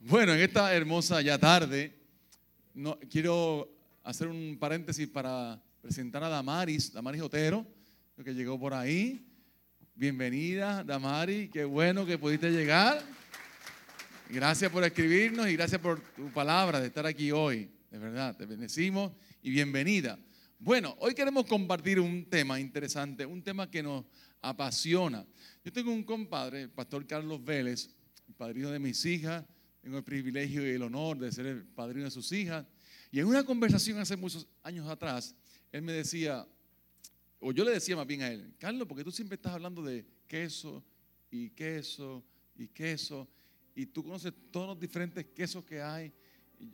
Bueno, en esta hermosa ya tarde, no, quiero hacer un paréntesis para presentar a Damaris, Damaris Otero, que llegó por ahí. Bienvenida, Damaris, qué bueno que pudiste llegar. Gracias por escribirnos y gracias por tu palabra de estar aquí hoy. De verdad, te bendecimos y bienvenida. Bueno, hoy queremos compartir un tema interesante, un tema que nos apasiona. Yo tengo un compadre, el pastor Carlos Vélez, el padrino de mis hijas, tengo el privilegio y el honor de ser el padrino de sus hijas. Y en una conversación hace muchos años atrás, él me decía, o yo le decía más bien a él, Carlos, porque tú siempre estás hablando de queso y queso y queso, y tú conoces todos los diferentes quesos que hay.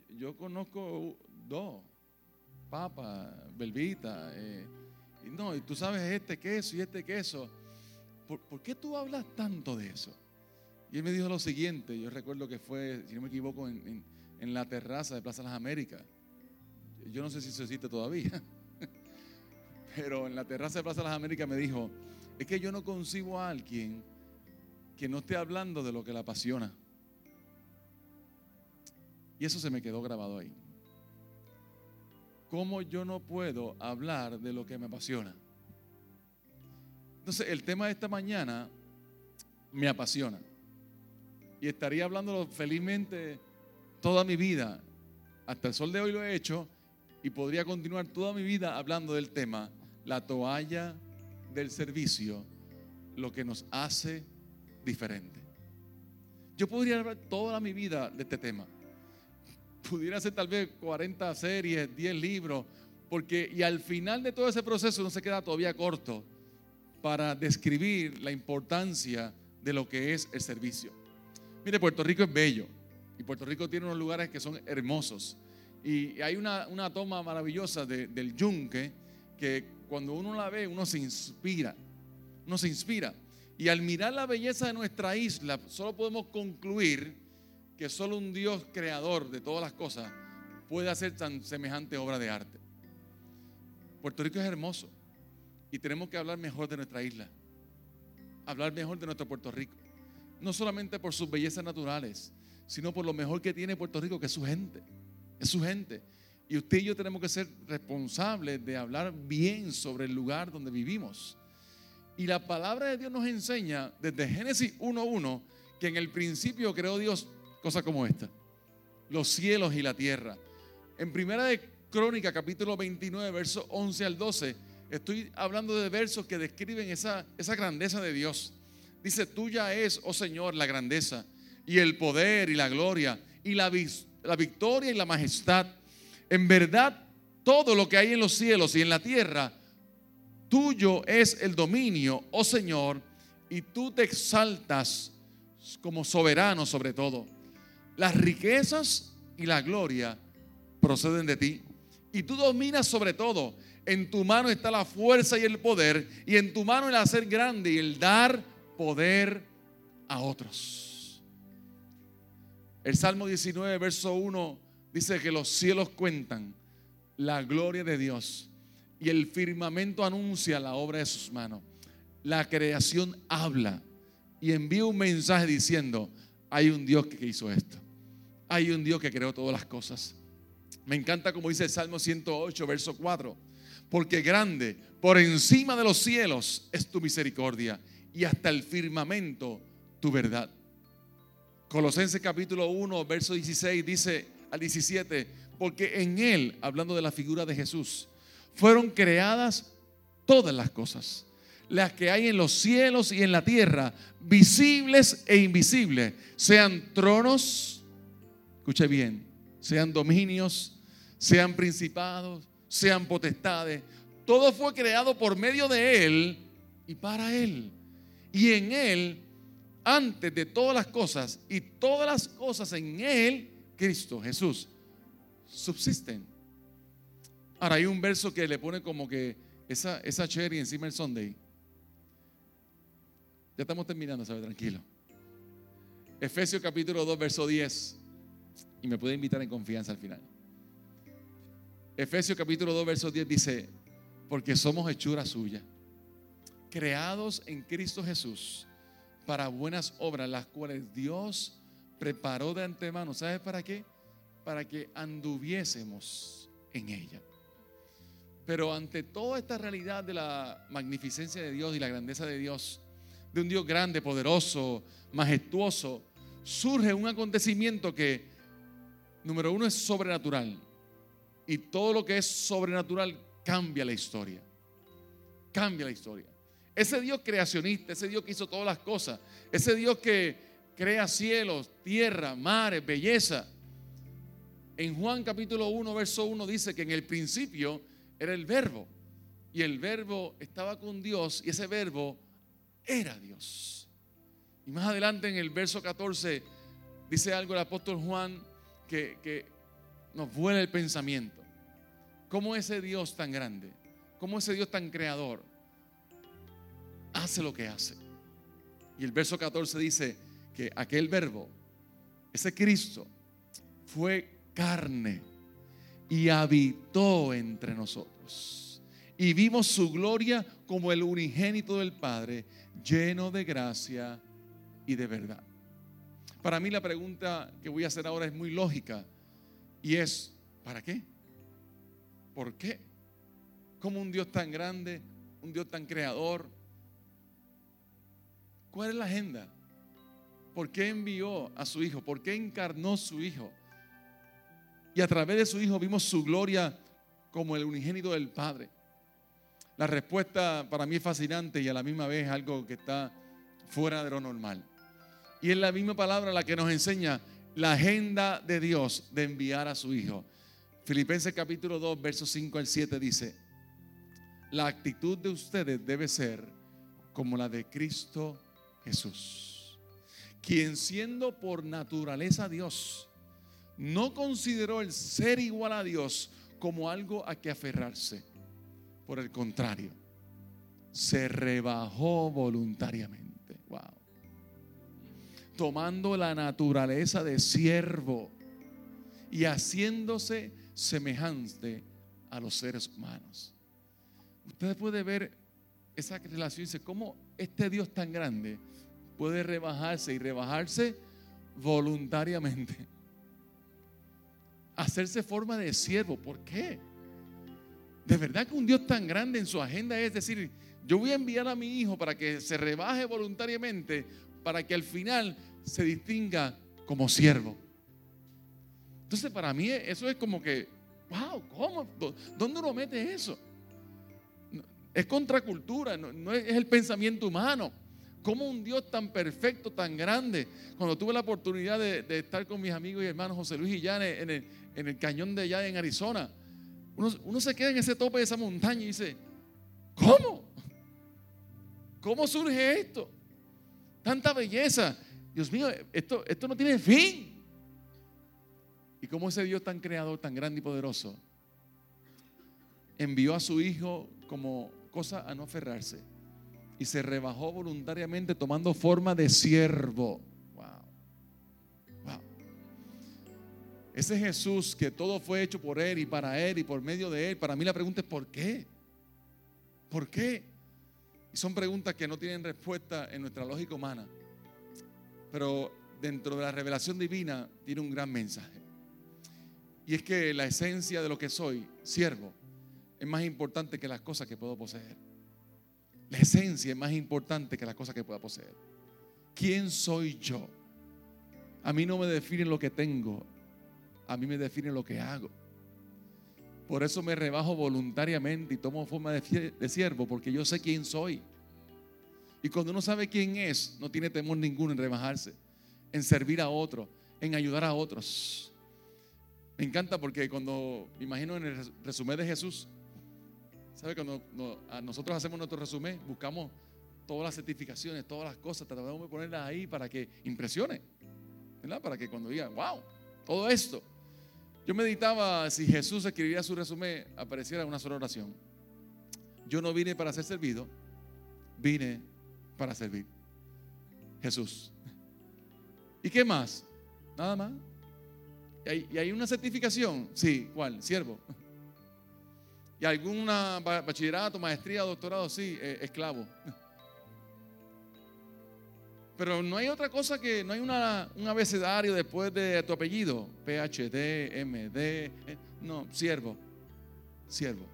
yo conozco dos, papa, belvita, eh, y no, y tú sabes este queso y este queso. ¿Por, ¿Por qué tú hablas tanto de eso? Y él me dijo lo siguiente, yo recuerdo que fue, si no me equivoco, en, la terraza de Plaza Las Américas. Yo no sé si eso existe todavía, pero en la terraza de Plaza Las Américas me dijo, es que yo no concibo a alguien que no esté hablando de lo que le apasiona. Y eso se me quedó grabado ahí. ¿Cómo yo no puedo hablar de lo que me apasiona? Entonces, el tema de esta mañana me apasiona y estaría hablándolo felizmente toda mi vida. Hasta el sol de hoy lo he hecho y podría continuar toda mi vida hablando del tema, la toalla del servicio, lo que nos hace diferente. Yo podría hablar toda mi vida de este tema. Pudiera hacer tal vez 40 series, 10 libros, porque y al final de todo ese proceso no se queda todavía corto para describir la importancia de lo que es el servicio. Mire, Puerto Rico es bello y Puerto Rico tiene unos lugares que son hermosos. Y hay una, toma maravillosa del yunque que cuando uno la ve, uno se inspira. Uno se inspira. Y al mirar la belleza de nuestra isla, solo podemos concluir que solo un Dios creador de todas las cosas puede hacer tan semejante obra de arte. Puerto Rico es hermoso y tenemos que hablar mejor de nuestra isla, hablar mejor de nuestro Puerto Rico no solamente por sus bellezas naturales, sino por lo mejor que tiene Puerto Rico, que es su gente. Es su gente. Y usted y yo tenemos que ser responsables de hablar bien sobre el lugar donde vivimos. Y la palabra de Dios nos enseña desde Génesis 1.1 que en el principio creó Dios cosas como esta. Los cielos y la tierra. En primera de Crónica, capítulo 29, versos 11 al 12, estoy hablando de versos que describen esa, esa grandeza de Dios. Dice, tuya es, oh Señor, la grandeza y el poder y la gloria y la, la victoria y la majestad. En verdad, todo lo que hay en los cielos y en la tierra, tuyo es el dominio, oh Señor, y tú te exaltas como soberano sobre todo. Las riquezas y la gloria proceden de ti. Y tú dominas sobre todo. En tu mano está la fuerza y el poder. Y en tu mano el hacer grande y el dar poder a otros. El Salmo 19, verso 1 dice que los cielos cuentan la gloria de Dios y el firmamento anuncia la obra de sus manos. La creación habla y envía un mensaje diciendo, hay un Dios que hizo esto. Hay un Dios que creó todas las cosas. Me encanta como dice el Salmo 108, verso 4. Porque grande, por encima de los cielos, es tu misericordia y hasta el firmamento tu verdad. Colosenses capítulo 1, verso 16 dice al 17, porque en él, hablando de la figura de Jesús, fueron creadas todas las cosas, las que hay en los cielos y en la tierra, visibles e invisibles, sean tronos, escuche bien, sean dominios, sean principados, sean potestades, todo fue creado por medio de él y para él. Y en Él, antes de todas las cosas, y todas las cosas en Él, Cristo, Jesús, subsisten. Ahora hay un verso que le pone como que esa, esa cherry encima del Sunday. Ya estamos terminando, ¿sabe? Tranquilo. Efesios capítulo 2, verso 10. Y me puede invitar en confianza al final. Efesios capítulo 2, verso 10 dice, porque somos hechura suya creados en Cristo Jesús para buenas obras, las cuales Dios preparó de antemano. ¿Sabes para qué? Para que anduviésemos en ella. Pero ante toda esta realidad de la magnificencia de Dios y la grandeza de Dios, de un Dios grande, poderoso, majestuoso, surge un acontecimiento que, número uno, es sobrenatural. Y todo lo que es sobrenatural cambia la historia. Cambia la historia. Ese Dios creacionista, ese Dios que hizo todas las cosas, ese Dios que crea cielos, tierra, mares, belleza. En Juan capítulo 1, verso 1 dice que en el principio era el verbo. Y el verbo estaba con Dios y ese verbo era Dios. Y más adelante en el verso 14 dice algo el apóstol Juan que, nos vuela el pensamiento. ¿Cómo ese Dios tan grande, cómo ese Dios tan creador hace lo que hace? Y el verso 14 dice que aquel verbo, ese Cristo, fue carne y habitó entre nosotros. Y vimos su gloria como el unigénito del Padre, lleno de gracia y de verdad. Para mí la pregunta que voy a hacer ahora es muy lógica y es, ¿para qué? ¿Por qué? ¿Cómo un Dios tan grande, un Dios tan creador? ¿Cuál es la agenda? ¿Por qué envió a su Hijo? ¿Por qué encarnó su Hijo? Y a través de su Hijo vimos su gloria como el unigénito del Padre. La respuesta para mí es fascinante y a la misma vez algo que está fuera de lo normal. Y es la misma palabra la que nos enseña la agenda de Dios de enviar a su Hijo. Filipenses capítulo 2, versos 5 al 7 dice, la actitud de ustedes debe ser como la de Cristo Jesús, quien siendo por naturaleza Dios, no consideró el ser igual a Dios como algo a que aferrarse. Por el contrario, se rebajó voluntariamente. Wow. Tomando la naturaleza de siervo y haciéndose semejante a los seres humanos. Usted puede ver esa relación dice, ¿cómo este Dios tan grande puede rebajarse y rebajarse voluntariamente? hacerse forma de siervo. ¿Por qué? De verdad que un Dios tan grande en su agenda es decir, yo voy a enviar a mi hijo para que se rebaje voluntariamente, para que al final se distinga como siervo. Entonces para mí eso es como que, wow, ¿cómo? ¿Dónde uno mete eso? Es contracultura, no, es el pensamiento humano. ¿Cómo un Dios tan perfecto, tan grande? Cuando tuve la oportunidad de, estar con mis amigos y hermanos José Luis y Jan en el, cañón de allá en Arizona. Uno, se queda en ese tope de esa montaña y dice, ¿cómo? ¿Cómo surge esto? Tanta belleza. Dios mío, esto, esto no tiene fin. Y cómo ese Dios tan creador, tan grande y poderoso, envió a su Hijo como cosa a no aferrarse. Y se rebajó voluntariamente tomando forma de siervo Ese Jesús que todo fue hecho por Él y para Él y por medio de Él, para mí la pregunta es ¿por qué? ¿Por qué? Y son preguntas que no tienen respuesta en nuestra lógica humana. Pero dentro de la revelación divina tiene un gran mensaje. Y es que la esencia de lo que soy, siervo, es más importante que las cosas que puedo poseer. La esencia es más importante que las cosas que pueda poseer. ¿Quién soy yo? A mí no me definen lo que tengo, a mí me define lo que hago. Por eso me rebajo voluntariamente y tomo forma de, siervo, porque yo sé quién soy. Y cuando uno sabe quién es, no tiene temor ninguno en rebajarse, en servir a otro, en ayudar a otros. Me encanta porque cuando me imagino en el resumen de Jesús, ¿sabe? Cuando nosotros hacemos nuestro resumen, buscamos todas las certificaciones, todas las cosas, tratamos de ponerlas ahí para que impresione, ¿verdad? Para que cuando digan, wow, todo esto. Yo meditaba si Jesús escribiría su resumen, apareciera una sola oración. Yo no vine para ser servido, vine para servir. Jesús. ¿Y qué más? Nada más. ¿Y hay, una certificación? Sí, ¿cuál? Siervo. ¿Y alguna bachillerato, maestría, doctorado? Sí, eh, esclavo. Pero no hay otra cosa que, no hay un abecedario después de tu apellido. PhD, MD. eh, No, siervo. Siervo.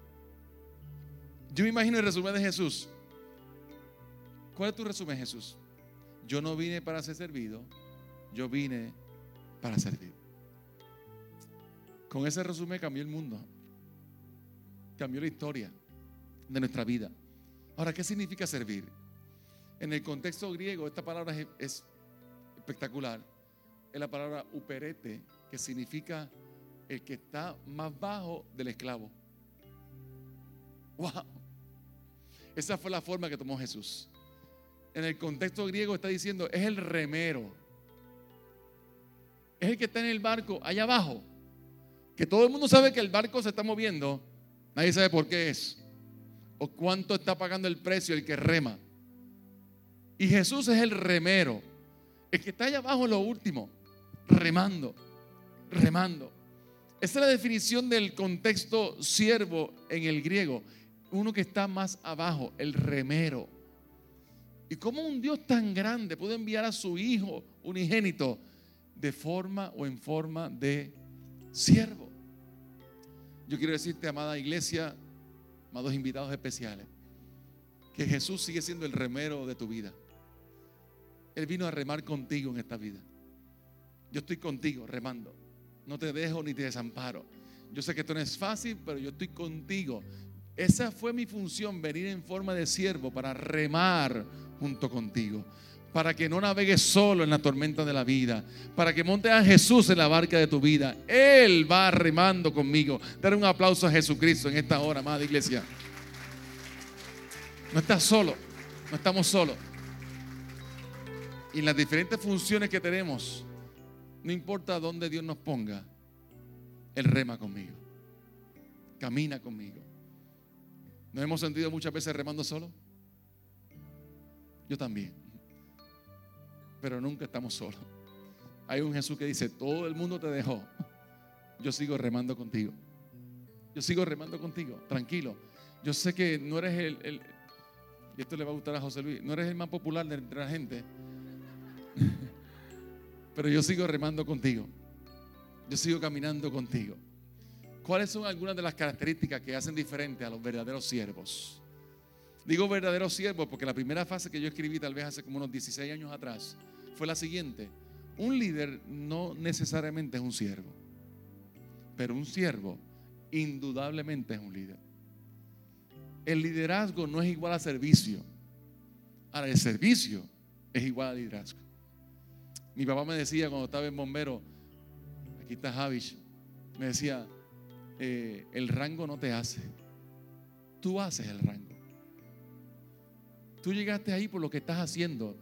Yo me imagino el resumen de Jesús. ¿Cuál es tu resumen, Jesús? Yo no vine para ser servido, yo vine para servir. Con ese resumen cambió el mundo. Cambió la historia de nuestra vida. Ahora, ¿qué significa servir? En el contexto griego, esta palabra es, es espectacular. Es la palabra uperete, que significa el que está más bajo del esclavo. ¡Wow! Esa fue la forma que tomó Jesús. En el contexto griego está diciendo, es el remero. Es el que está en el barco allá abajo. Que todo el mundo sabe que el barco se está moviendo. Nadie sabe por qué es. O cuánto está pagando el precio el que rema. Y Jesús es el remero. El que está allá abajo lo último. Remando. Remando. Esa es la definición del contexto siervo en el griego. Uno que está más abajo, el remero. ¿Y cómo un Dios tan grande puede enviar a su Hijo unigénito de forma o en forma de siervo? Yo quiero decirte, amada iglesia, amados invitados especiales, que Jesús sigue siendo el remero de tu vida. Él vino a remar contigo en esta vida. Yo estoy contigo remando. No te dejo ni te desamparo. Yo sé que esto no es fácil, pero yo estoy contigo. Esa fue mi función, venir en forma de siervo para remar junto contigo. Para que no navegues solo en la tormenta de la vida. Para que montes a Jesús en la barca de tu vida. Él va remando conmigo. Dar un aplauso a Jesucristo en esta hora, amada iglesia. No estás solo. No estamos solos. Y en las diferentes funciones que tenemos, no importa dónde Dios nos ponga, Él rema conmigo. Camina conmigo. ¿Nos hemos sentido muchas veces remando solo? Yo también. Pero nunca estamos solos. Hay un Jesús que dice, todo el mundo te dejó. Yo sigo remando contigo. Yo sigo remando contigo. Tranquilo. Yo sé que no eres el, y esto le va a gustar a José Luis, no eres el más popular de entre la gente. Pero yo sigo remando contigo. Yo sigo caminando contigo. ¿Cuáles son algunas de las características que hacen diferente a los verdaderos siervos? Digo verdaderos siervos porque la primera fase que yo escribí tal vez hace como unos 16 años atrás fue la siguiente. Un líder no necesariamente es un siervo, pero un siervo indudablemente es un líder. El liderazgo no es igual a servicio. Ahora, el servicio es igual a liderazgo. Mi papá me decía cuando estaba en bombero, aquí está Javish, me decía, eh, el rango no te hace, tú haces el rango. Tú llegaste ahí por lo que estás haciendo,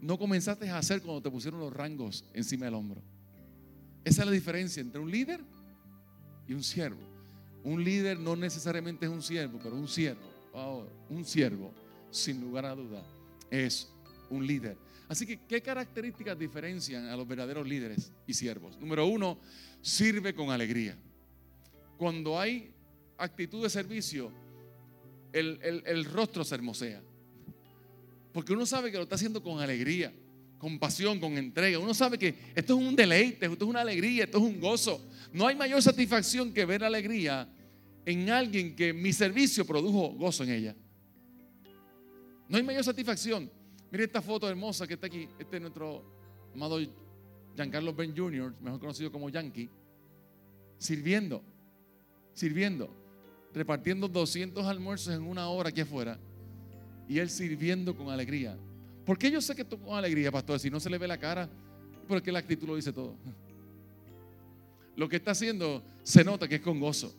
no comenzaste a hacer cuando te pusieron los rangos encima del hombro. Esa es la diferencia entre un líder y un siervo. Un líder no necesariamente es un siervo, pero un siervo, oh, un siervo, sin lugar a duda, es un líder. Así que, ¿qué características diferencian a los verdaderos líderes y siervos? Número uno, sirve con alegría. Cuando hay actitud de servicio, el, rostro se hermosea. Porque uno sabe que lo está haciendo con alegría, con pasión, con entrega. Uno sabe que esto es un deleite, esto es una alegría, esto es un gozo. No hay mayor satisfacción que ver alegría en alguien que mi servicio produjo gozo en ella. No hay mayor satisfacción. Mire esta foto hermosa que está aquí. Este es nuestro amado Giancarlo Ben Jr., mejor conocido como Yankee, sirviendo, sirviendo, repartiendo 200 almuerzos en una hora aquí afuera y él sirviendo con alegría. ¿Por qué yo sé que con alegría, pastor? Si no se le ve la cara, porque la actitud lo dice todo. Lo que está haciendo se nota que es con gozo,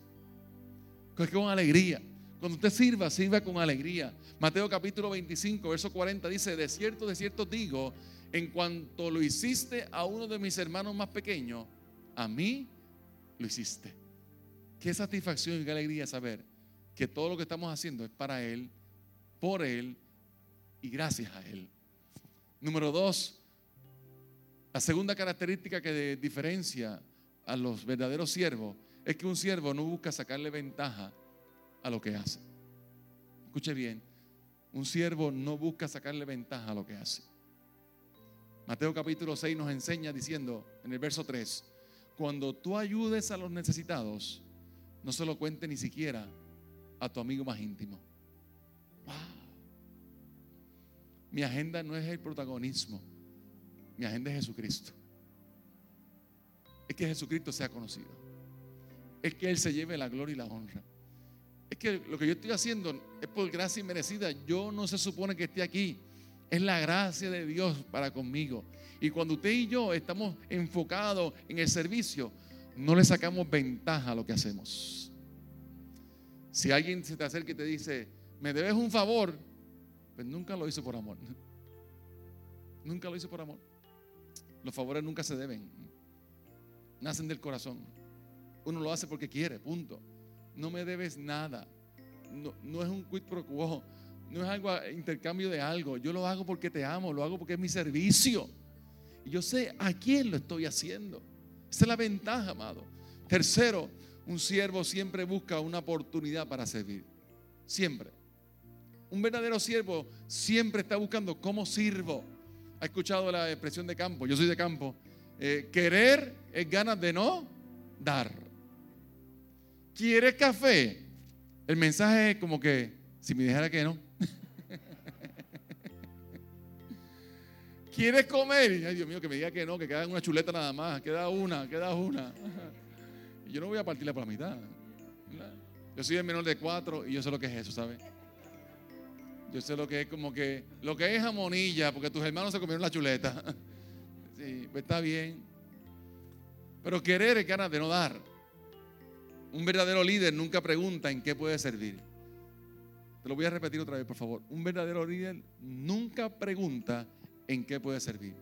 que es con alegría. Cuando usted sirva, sirva con alegría. Mateo capítulo 25, verso 40 dice, de cierto, de cierto digo, en cuanto lo hiciste a uno de mis hermanos más pequeños, a mí lo hiciste. Qué satisfacción y qué alegría saber que todo lo que estamos haciendo es para Él, por Él y gracias a Él. Número dos, la segunda característica que diferencia a los verdaderos siervos es que un siervo no busca sacarle ventaja a lo que hace. Escuche bien, un siervo no busca sacarle ventaja a lo que hace. Mateo capítulo 6 nos enseña diciendo en el verso 3, cuando tú ayudes a los necesitados, no se lo cuente ni siquiera a tu amigo más íntimo. Mi agenda no es el protagonismo, mi agenda es Jesucristo. Es que Jesucristo sea conocido. Es que Él se lleve la gloria y la honra. Es que lo que yo estoy haciendo es por gracia inmerecida. Yo no se supone que esté aquí. Es la gracia de Dios para conmigo. Y cuando usted y yo estamos enfocados en el servicio, no le sacamos ventaja a lo que hacemos. Si alguien se te acerca y te dice, me debes un favor, pues nunca lo hizo por amor. Nunca lo hizo por amor. Los favores nunca se deben. Nacen del corazón. Uno lo hace porque quiere, punto. No me debes nada. No, no es un quid pro quo. No es algo intercambio de algo. Yo lo hago porque te amo, lo hago porque es mi servicio. Y yo sé a quién lo estoy haciendo. Esa es la ventaja, amado. Tercero, un siervo siempre busca una oportunidad para servir. Siempre. Un verdadero siervo siempre está buscando cómo sirvo. ¿Ha escuchado la expresión de campo? Yo soy de campo. Eh, querer es ganas de no dar. ¿Quieres café? El mensaje es como que, si me dijera que no. ¿Quieres comer? Ay, Dios mío, que me diga que no, que queda una chuleta nada más. Queda una, queda una. Yo no voy a partirla por la mitad. Yo soy el menor de cuatro y yo sé lo que es eso, ¿sabes? Yo sé lo que es como que, lo que es jamonilla, porque tus hermanos se comieron la chuleta. Sí, pues está bien. Pero querer es ganas de no dar. Un verdadero líder nunca pregunta en qué puede servir. Te lo voy a repetir otra vez, por favor. Un verdadero líder nunca pregunta en qué puede servir.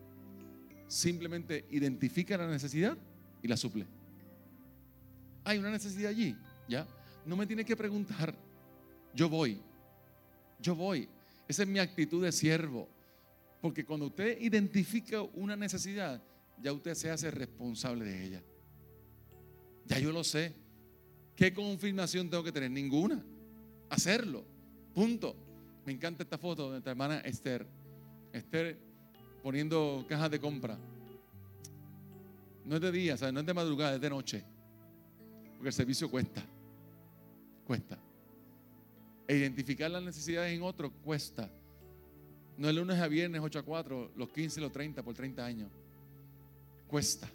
Simplemente identifica la necesidad y la suple. Hay una necesidad allí, ¿ya? No me tiene que preguntar. Yo voy. Yo voy. Esa es mi actitud de siervo. Porque cuando usted identifica una necesidad, ya usted se hace responsable de ella. Ya yo lo sé. ¿Qué confirmación tengo que tener? Ninguna. Hacerlo. Punto. Me encanta esta foto de nuestra hermana Esther. Esther poniendo cajas de compra. No es de día, no es de madrugada, es de noche. Porque el servicio cuesta. Cuesta. E identificar las necesidades en otro cuesta. No es lunes a viernes 8 a 4, los 15 y los 30 por 30 años. Cuesta.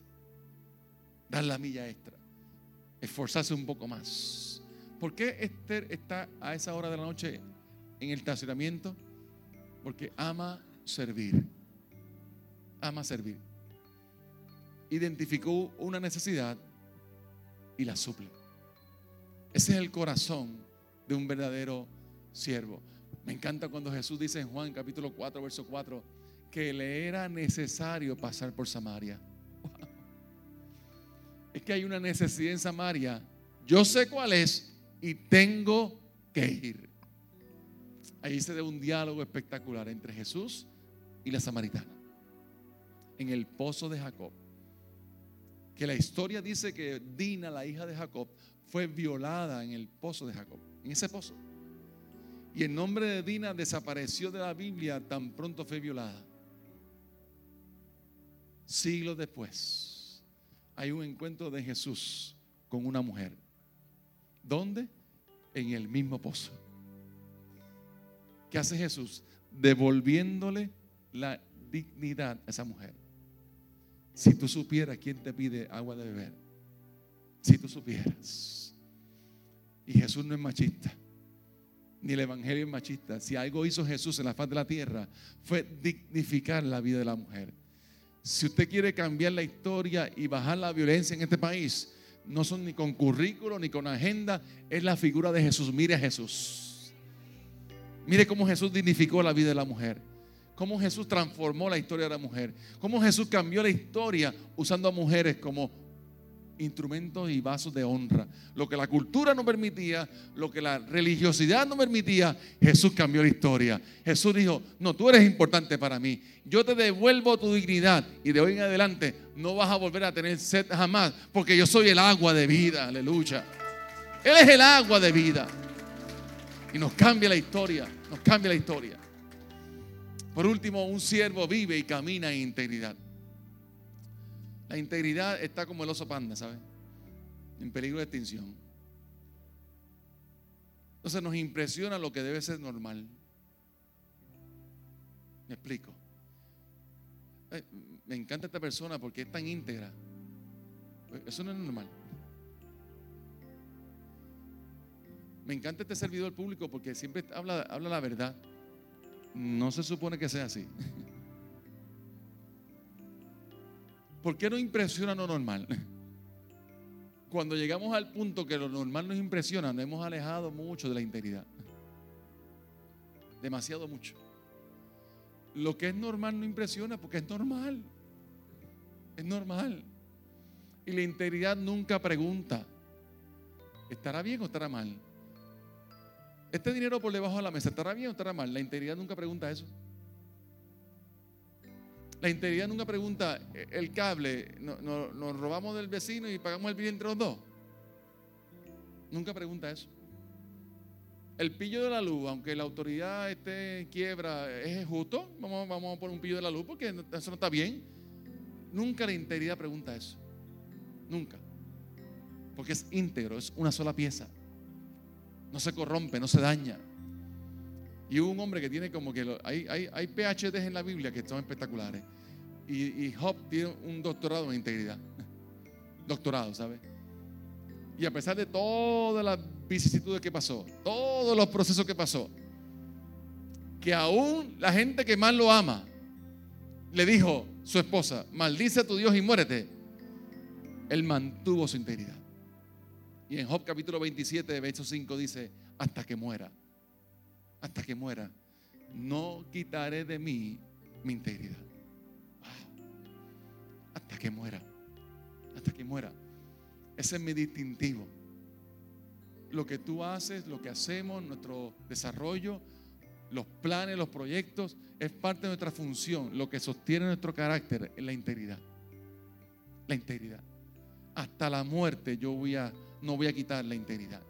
Dar la milla extra. Esforzarse un poco más. ¿Por qué Esther está a esa hora de la noche en el estacionamiento? Porque ama servir ama servir. Identificó una necesidad y la suple. Ese es el corazón de un verdadero siervo. Me encanta cuando Jesús dice en Juan capítulo 4, verso 4, que le era necesario pasar por Samaria. Es que hay una necesidad en Samaria. Yo sé cuál es y tengo que ir. Ahí se da un diálogo espectacular entre Jesús y la samaritana en el pozo de Jacob. Que la historia dice que Dina, la hija de Jacob, fue violada en el pozo de Jacob, en ese pozo. Y el nombre de Dina desapareció de la Biblia tan pronto fue violada. Siglos después, hay un encuentro de Jesús con una mujer. ¿Dónde? En el mismo pozo. ¿Qué hace Jesús? Devolviéndole la dignidad a esa mujer. Si tú supieras quién te pide agua de beber. Si tú supieras. Y Jesús no es machista. Ni el Evangelio es machista. Si algo hizo Jesús en la faz de la tierra fue dignificar la vida de la mujer. Si usted quiere cambiar la historia y bajar la violencia en este país, no son ni con currículo ni con agenda, es la figura de Jesús. Mire a Jesús. Mire cómo Jesús dignificó la vida de la mujer cómo Jesús transformó la historia de la mujer, cómo Jesús cambió la historia usando a mujeres como instrumentos y vasos de honra. Lo que la cultura no permitía, lo que la religiosidad no permitía, Jesús cambió la historia. Jesús dijo, no, tú eres importante para mí. Yo te devuelvo tu dignidad y de hoy en adelante no vas a volver a tener sed jamás, porque yo soy el agua de vida, aleluya. Él es el agua de vida. Y nos cambia la historia, nos cambia la historia. Por último, un siervo vive y camina en integridad. La integridad está como el oso panda, ¿sabes? En peligro de extinción. Entonces nos impresiona lo que debe ser normal. Me explico. Me encanta esta persona porque es tan íntegra. Eso no es normal. Me encanta este servidor público porque siempre habla, habla la verdad. No se supone que sea así. ¿Por qué no impresiona lo normal? Cuando llegamos al punto que lo normal nos impresiona, nos hemos alejado mucho de la integridad. Demasiado mucho. Lo que es normal no impresiona porque es normal. Es normal. Y la integridad nunca pregunta, ¿estará bien o estará mal? Este dinero por debajo de la mesa, ¿estará bien o estará mal? La integridad nunca pregunta eso. La integridad nunca pregunta, eh, el cable, nos robamos del vecino y pagamos el bill entre los dos. Nunca pregunta eso. El pillo de la luz, aunque la autoridad esté en quiebra, ¿es justo? Vamos, vamos a poner un pillo de la luz porque eso no está bien. Nunca la integridad pregunta eso. Nunca. Porque es íntegro, es una sola pieza. No se corrompe, no se daña. Y hubo un hombre que tiene como que. hay, hay, hay PhDs en la Biblia que son espectaculares. Y, Job tiene un doctorado en integridad. doctorado, ¿sabes? Y a pesar de todas las vicisitudes que pasó, todos los procesos que pasó, que aún la gente que más lo ama le dijo su esposa: Maldice a tu Dios y muérete. Él mantuvo su integridad. Y en Job capítulo 27, verso 5 dice: Hasta que muera hasta que muera, no quitaré de mí mi integridad. Hasta que muera, hasta que muera. Ese es mi distintivo. Lo que tú haces, lo que hacemos, nuestro desarrollo, los planes, los proyectos, es parte de nuestra función. Lo que sostiene nuestro carácter es la integridad. La integridad. Hasta la muerte yo voy a, no voy a quitar la integridad.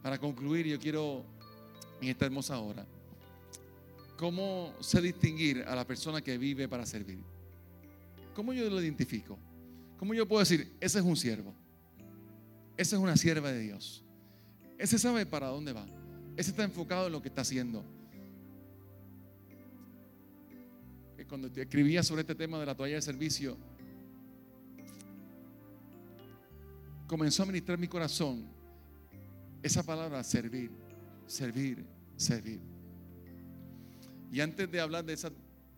Para concluir, yo quiero en esta hermosa hora. ¿Cómo sé distinguir a la persona que vive para servir? ¿Cómo yo lo identifico? ¿Cómo yo puedo decir, ese es un siervo? Esa es una sierva de Dios. Ese sabe para dónde va. Ese está enfocado en lo que está haciendo. Cuando escribía sobre este tema de la toalla de servicio, comenzó a ministrar mi corazón esa palabra servir servir, servir. Y antes de hablar de esa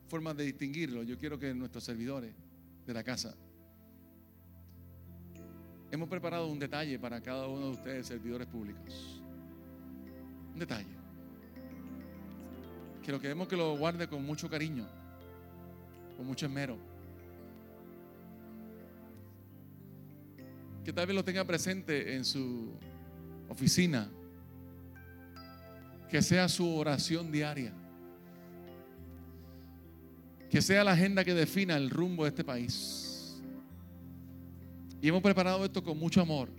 forma de distinguirlo, yo quiero que nuestros servidores de la casa hemos preparado un detalle para cada uno de ustedes, servidores públicos. Un detalle. Que lo queremos que lo guarde con mucho cariño, con mucho esmero. Que tal vez lo tenga presente en su oficina que sea su oración diaria. Que sea la agenda que defina el rumbo de este país. Y hemos preparado esto con mucho amor.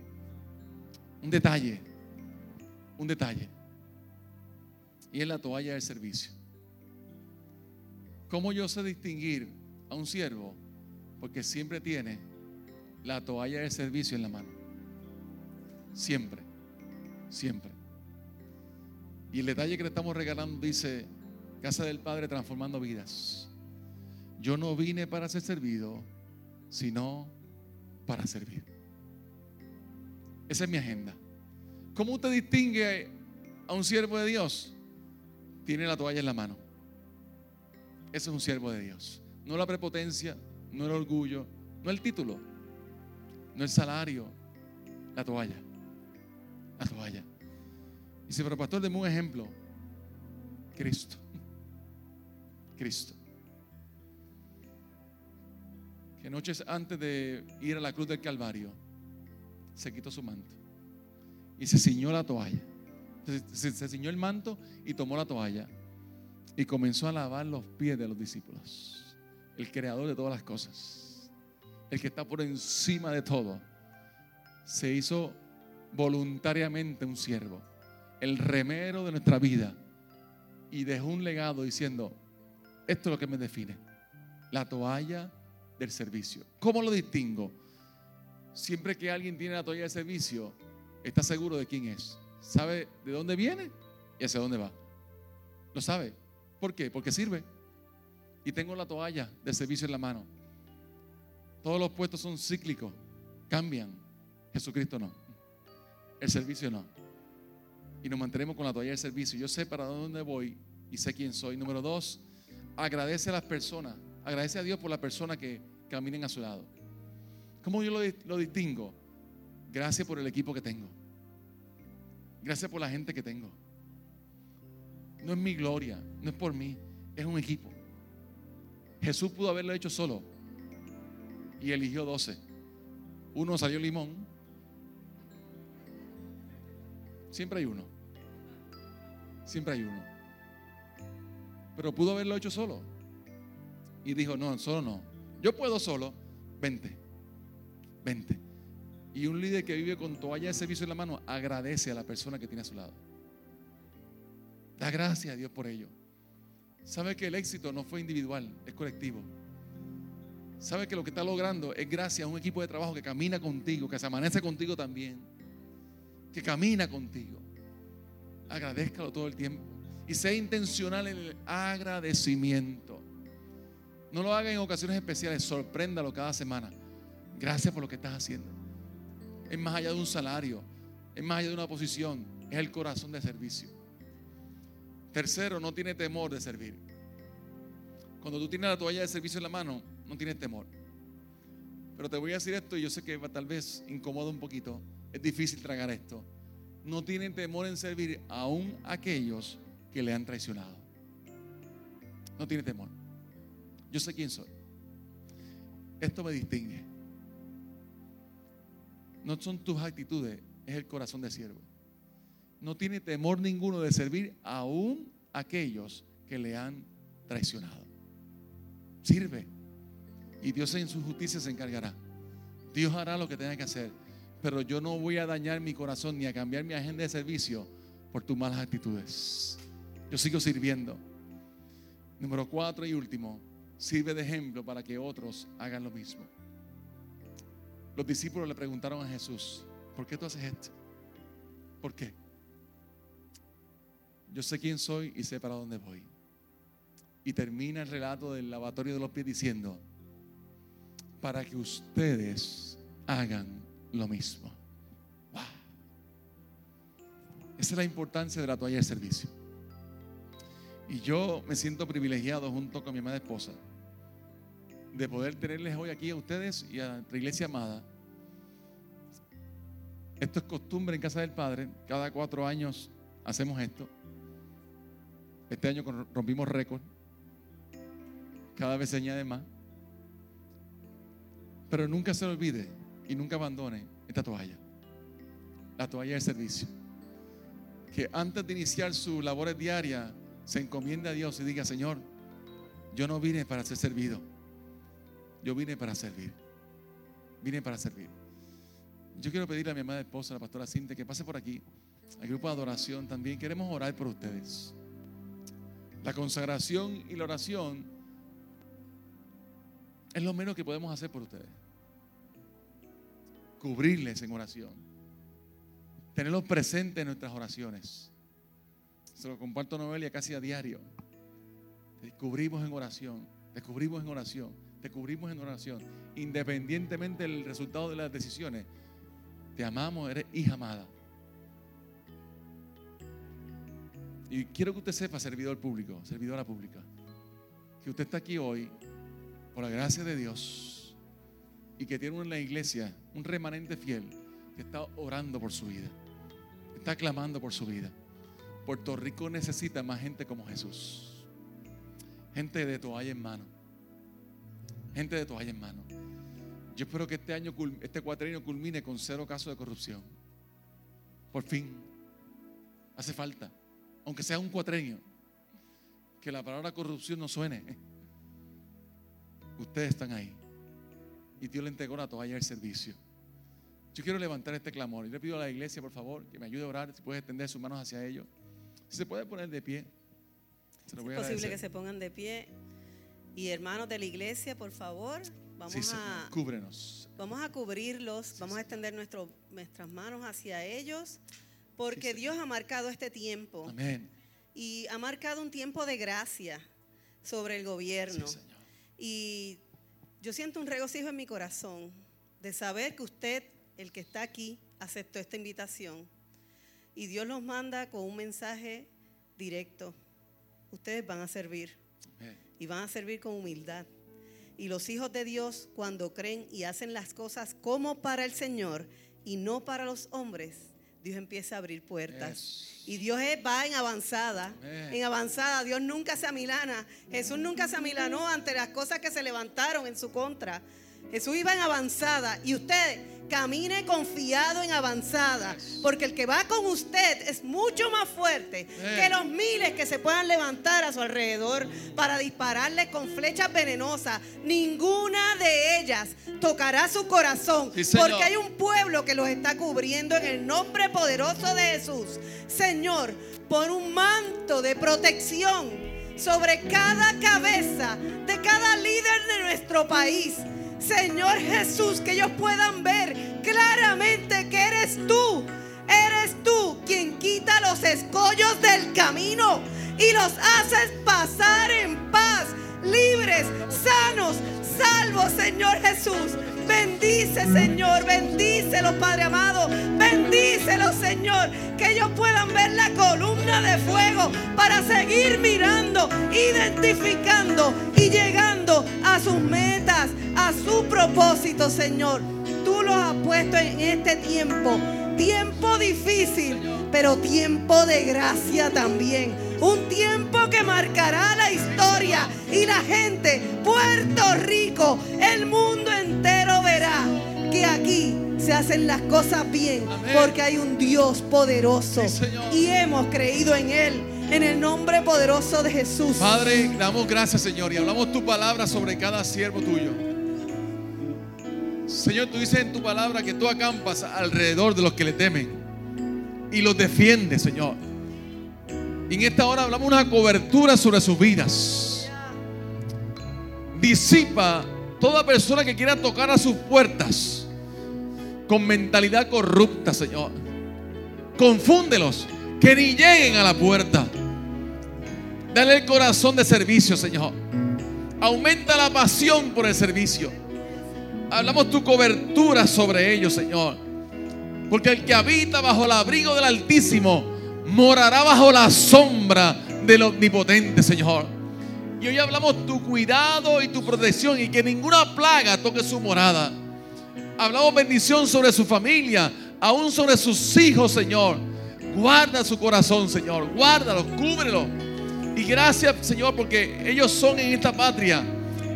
Un detalle. Un detalle. Y es la toalla del servicio. ¿Cómo yo sé distinguir a un siervo? Porque siempre tiene la toalla del servicio en la mano. Siempre. Siempre. Y el detalle que le estamos regalando dice, Casa del Padre transformando vidas. Yo no vine para ser servido, sino para servir. Esa es mi agenda. ¿Cómo usted distingue a un siervo de Dios? Tiene la toalla en la mano. Ese es un siervo de Dios. No la prepotencia, no el orgullo, no el título, no el salario, la toalla. La toalla. Dice, pero pastor, deme un ejemplo. Cristo. Cristo. Que noches antes de ir a la cruz del Calvario, se quitó su manto y se ciñó la toalla. Se, se ciñó el manto y tomó la toalla y comenzó a lavar los pies de los discípulos. El creador de todas las cosas, el que está por encima de todo, se hizo voluntariamente un siervo el remero de nuestra vida y dejó un legado diciendo, Esto es lo que me define. La toalla del servicio. ¿Cómo lo distingo? Siempre que alguien tiene la toalla de servicio, está seguro de quién es. Sabe de dónde viene y hacia dónde va. Lo sabe. ¿Por qué? Porque sirve. Y tengo la toalla de servicio en la mano. Todos los puestos son cíclicos, cambian. Jesucristo no. El servicio no. Y nos mantenemos con la toalla del servicio. Yo sé para dónde voy y sé quién soy. Número dos, agradece a las personas. Agradece a Dios por la persona que caminen a su lado. ¿Cómo yo lo, lo distingo? Gracias por el equipo que tengo. Gracias por la gente que tengo. No es mi gloria, no es por mí, es un equipo. Jesús pudo haberlo hecho solo y eligió doce. Uno salió limón. Siempre hay uno. Siempre hay uno. Pero pudo haberlo hecho solo. Y dijo, no, solo no. Yo puedo solo. Vente. Vente. Y un líder que vive con toalla de servicio en la mano agradece a la persona que tiene a su lado. Da gracias a Dios por ello. Sabe que el éxito no fue individual, es colectivo. Sabe que lo que está logrando es gracias a un equipo de trabajo que camina contigo, que se amanece contigo también, que camina contigo. Agradezcalo todo el tiempo y sea intencional en el agradecimiento. No lo haga en ocasiones especiales, sorpréndalo cada semana. Gracias por lo que estás haciendo. Es más allá de un salario, es más allá de una posición, es el corazón de servicio. Tercero, no tiene temor de servir. Cuando tú tienes la toalla de servicio en la mano, no tienes temor. Pero te voy a decir esto y yo sé que tal vez incomoda un poquito. Es difícil tragar esto. No tienen temor en servir aún aquellos que le han traicionado. No tiene temor. Yo sé quién soy. Esto me distingue. No son tus actitudes, es el corazón de siervo. No tiene temor ninguno de servir aún aquellos que le han traicionado. Sirve. Y Dios en su justicia se encargará. Dios hará lo que tenga que hacer. Pero yo no voy a dañar mi corazón ni a cambiar mi agenda de servicio por tus malas actitudes. Yo sigo sirviendo. Número cuatro y último, sirve de ejemplo para que otros hagan lo mismo. Los discípulos le preguntaron a Jesús, ¿por qué tú haces esto? ¿Por qué? Yo sé quién soy y sé para dónde voy. Y termina el relato del lavatorio de los pies diciendo, para que ustedes hagan lo mismo. Esa es la importancia de la toalla de servicio. Y yo me siento privilegiado junto con mi amada esposa de poder tenerles hoy aquí a ustedes y a nuestra iglesia amada. Esto es costumbre en casa del Padre. Cada cuatro años hacemos esto. Este año rompimos récord. Cada vez se añade más. Pero nunca se olvide y nunca abandone esta toalla. La toalla de servicio. Que antes de iniciar sus labores diarias se encomiende a Dios y diga, Señor, yo no vine para ser servido yo vine para servir. Vine para servir. Yo quiero pedirle a mi amada esposa, la pastora Cintia, que pase por aquí, al grupo de adoración también. Queremos orar por ustedes. La consagración y la oración es lo menos que podemos hacer por ustedes. Cubrirles en oración. Tenerlos presentes en nuestras oraciones. Se lo comparto a Noelia casi a diario. Descubrimos en oración. Descubrimos en oración te cubrimos en oración. Independientemente del resultado de las decisiones, te amamos, eres hija amada. Y quiero que usted sepa, servidor público, servidora pública, que usted está aquí hoy por la gracia de Dios y que tiene en la iglesia un remanente fiel que está orando por su vida, está clamando por su vida. Puerto Rico necesita más gente como Jesús, gente de toalla en mano gente de toalla en mano. Yo espero que este año, este cuatrienio culmine con cero casos de corrupción. Por fin. Hace falta. Aunque sea un cuatrenio. Que la palabra corrupción no suene. Ustedes están ahí. Y Dios le entregó la toalla del servicio. Yo quiero levantar este clamor. Y le pido a la iglesia, por favor, que me ayude a orar. Si puede extender sus manos hacia ellos. Si se puede poner de pie. es posible que se pongan de pie. Y hermanos de la iglesia, por favor, vamos Sí, a Cúbrenos. Vamos a cubrirlos, vamos a extender nuestro- nuestras manos hacia ellos, porque Sí, Dios ha marcado este tiempo Amén. y ha marcado un tiempo de gracia sobre el Sí, gobierno. Señor. Y yo siento un regocijo en mi corazón de saber que usted, el que está aquí, aceptó esta invitación. Y Dios los manda con un mensaje directo. Ustedes van a servir y van a servir con humildad. Y los hijos de Dios, cuando creen y hacen las cosas como para el Señor y no para los hombres, Dios empieza a abrir puertas. Yes. Y Dios va en avanzada, en avanzada. Dios nunca se amilana. Jesús nunca se amilanó ante las cosas que se levantaron en su contra. Jesús iba en avanzada y usted camine confiado en avanzada, porque el que va con usted es mucho más fuerte que los miles que se puedan levantar a su alrededor para dispararle con flechas venenosas. Ninguna de ellas tocará su corazón, Sí, porque hay un pueblo que los está cubriendo en el nombre poderoso de Jesús. Señor, pon un manto de protección sobre cada cabeza de cada líder de nuestro país. Señor Jesús, que ellos puedan ver claramente que eres tú. Eres tú quien quita los escollos del camino y los haces pasar en paz, libres, sanos, salvos, Señor Jesús. Bendice, Señor, bendícelos, Padre amado. Bendícelos, Señor, que ellos puedan ver la columna de fuego para seguir mirando, identificando y llegando a sus metas, a su propósito, Señor. Tú los has puesto en este tiempo. Tiempo difícil, pero tiempo de gracia también. Un tiempo que marcará la historia y la gente, Puerto Rico, el mundo entero verá que aquí se hacen las cosas bien Amén. porque hay un Dios poderoso Sí, y hemos creído en Él, en el nombre poderoso de Jesús. Padre, damos gracias, Señor, y hablamos tu palabra sobre cada siervo tuyo. Señor, tú dices en tu palabra que tú acampas alrededor de los que le temen y los defiendes, Señor. En esta hora hablamos una cobertura sobre sus vidas. Disipa toda persona que quiera tocar a sus puertas con mentalidad corrupta, Señor. Confúndelos, que ni lleguen a la puerta. Dale el corazón de servicio, Señor. Aumenta la pasión por el servicio. Hablamos tu cobertura sobre ellos, Señor. Porque el que habita bajo el abrigo del Altísimo morará bajo la sombra del Omnipotente, Señor. Y hoy hablamos tu cuidado y tu protección y que ninguna plaga toque su morada. Hablamos bendición sobre su familia, aún sobre sus hijos, Señor. Guarda su corazón, Señor. Guárdalo, cúbrelo. Y gracias, Señor, porque ellos son en esta patria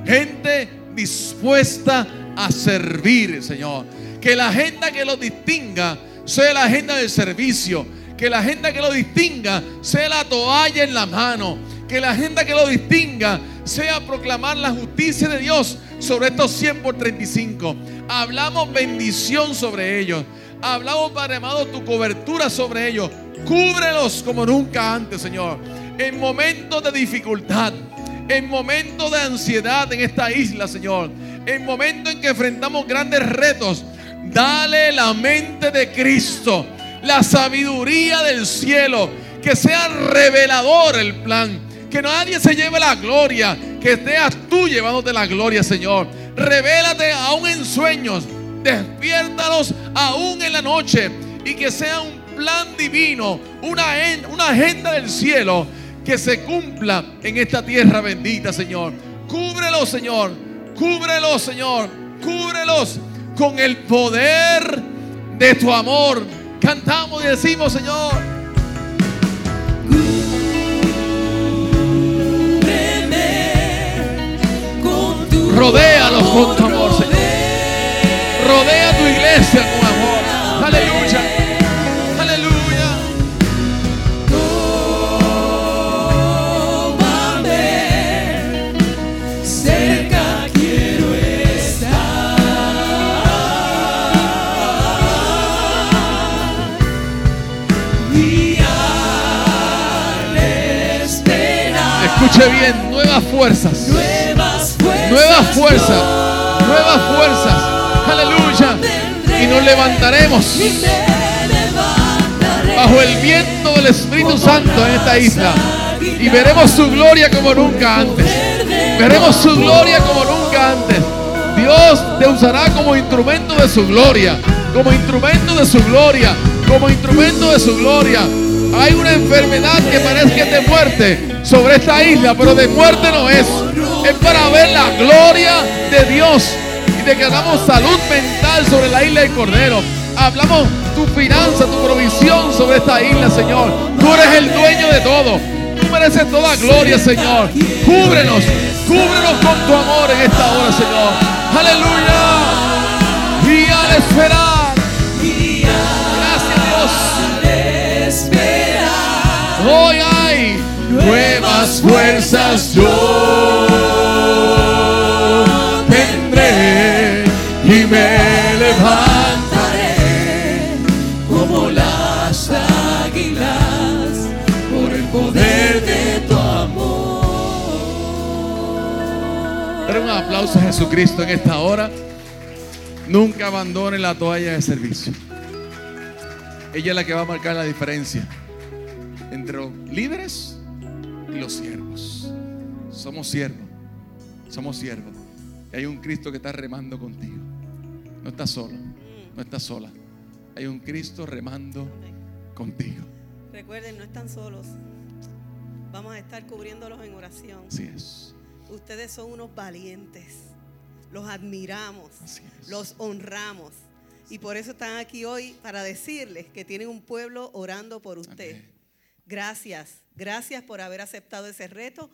gente dispuesta a servir, Señor. Que la agenda que los distinga sea la agenda del servicio. Que la agenda que los distinga sea la toalla en la mano. Que la agenda que los distinga sea proclamar la justicia de Dios sobre estos 100 por 35. Hablamos bendición sobre ellos. Hablamos, Padre amado, tu cobertura sobre ellos. Cúbrelos como nunca antes, Señor. En momentos de dificultad, en momentos de ansiedad en esta isla, Señor. En momentos en que enfrentamos grandes retos, dale la mente de Cristo, la sabiduría del cielo, que sea revelador el plan, que nadie se lleve la gloria, que seas tú llevándote la gloria, Señor. Revélate aún en sueños, despiértalos aún en la noche y que sea un plan divino, una, en- una agenda del cielo que se cumpla en esta tierra bendita, Señor. Cúbrelos, Señor. Cúbrelos, Señor. Cúbrelos con el poder de tu amor. Cantamos y decimos, Señor. Rodéalos con tu amor. Rodea tu iglesia con amor. Aleluya. Aleluya. cerca quiero estar. Escuche bien, nuevas fuerzas. Nuevas nuevas fuerzas, nuevas fuerzas. Aleluya. Y nos levantaremos bajo el viento del Espíritu Santo en esta isla. Y veremos su gloria como nunca antes. Veremos su gloria como nunca antes. Dios te usará como instrumento de su gloria. Como instrumento de su gloria. Como instrumento de su gloria. Hay una enfermedad que parece de muerte sobre esta isla, pero de muerte no es. Es para ver la gloria de Dios declaramos salud mental sobre la isla del Cordero. Hablamos tu finanza, tu provisión sobre esta isla, Señor. Tú eres el dueño de todo. Tú mereces toda gloria, Señor. Cúbrenos, cúbrenos con tu amor en esta hora, Señor. Aleluya. Y al esperar. Gracias, Dios. Hoy hay nuevas fuerzas yo aplauso a Jesucristo en esta hora. Nunca abandone la toalla de servicio. Ella es la que va a marcar la diferencia entre los líderes y los siervos. Somos siervos. Somos siervos. Y hay un Cristo que está remando contigo. No estás solo. No estás sola. Hay un Cristo remando contigo. Recuerden, no están solos. Vamos a estar cubriéndolos en oración. Así es. Ustedes son unos valientes. Los admiramos. Los honramos. Y por eso están aquí hoy para decirles que tienen un pueblo orando por usted. Amén. Gracias. Gracias por haber aceptado ese reto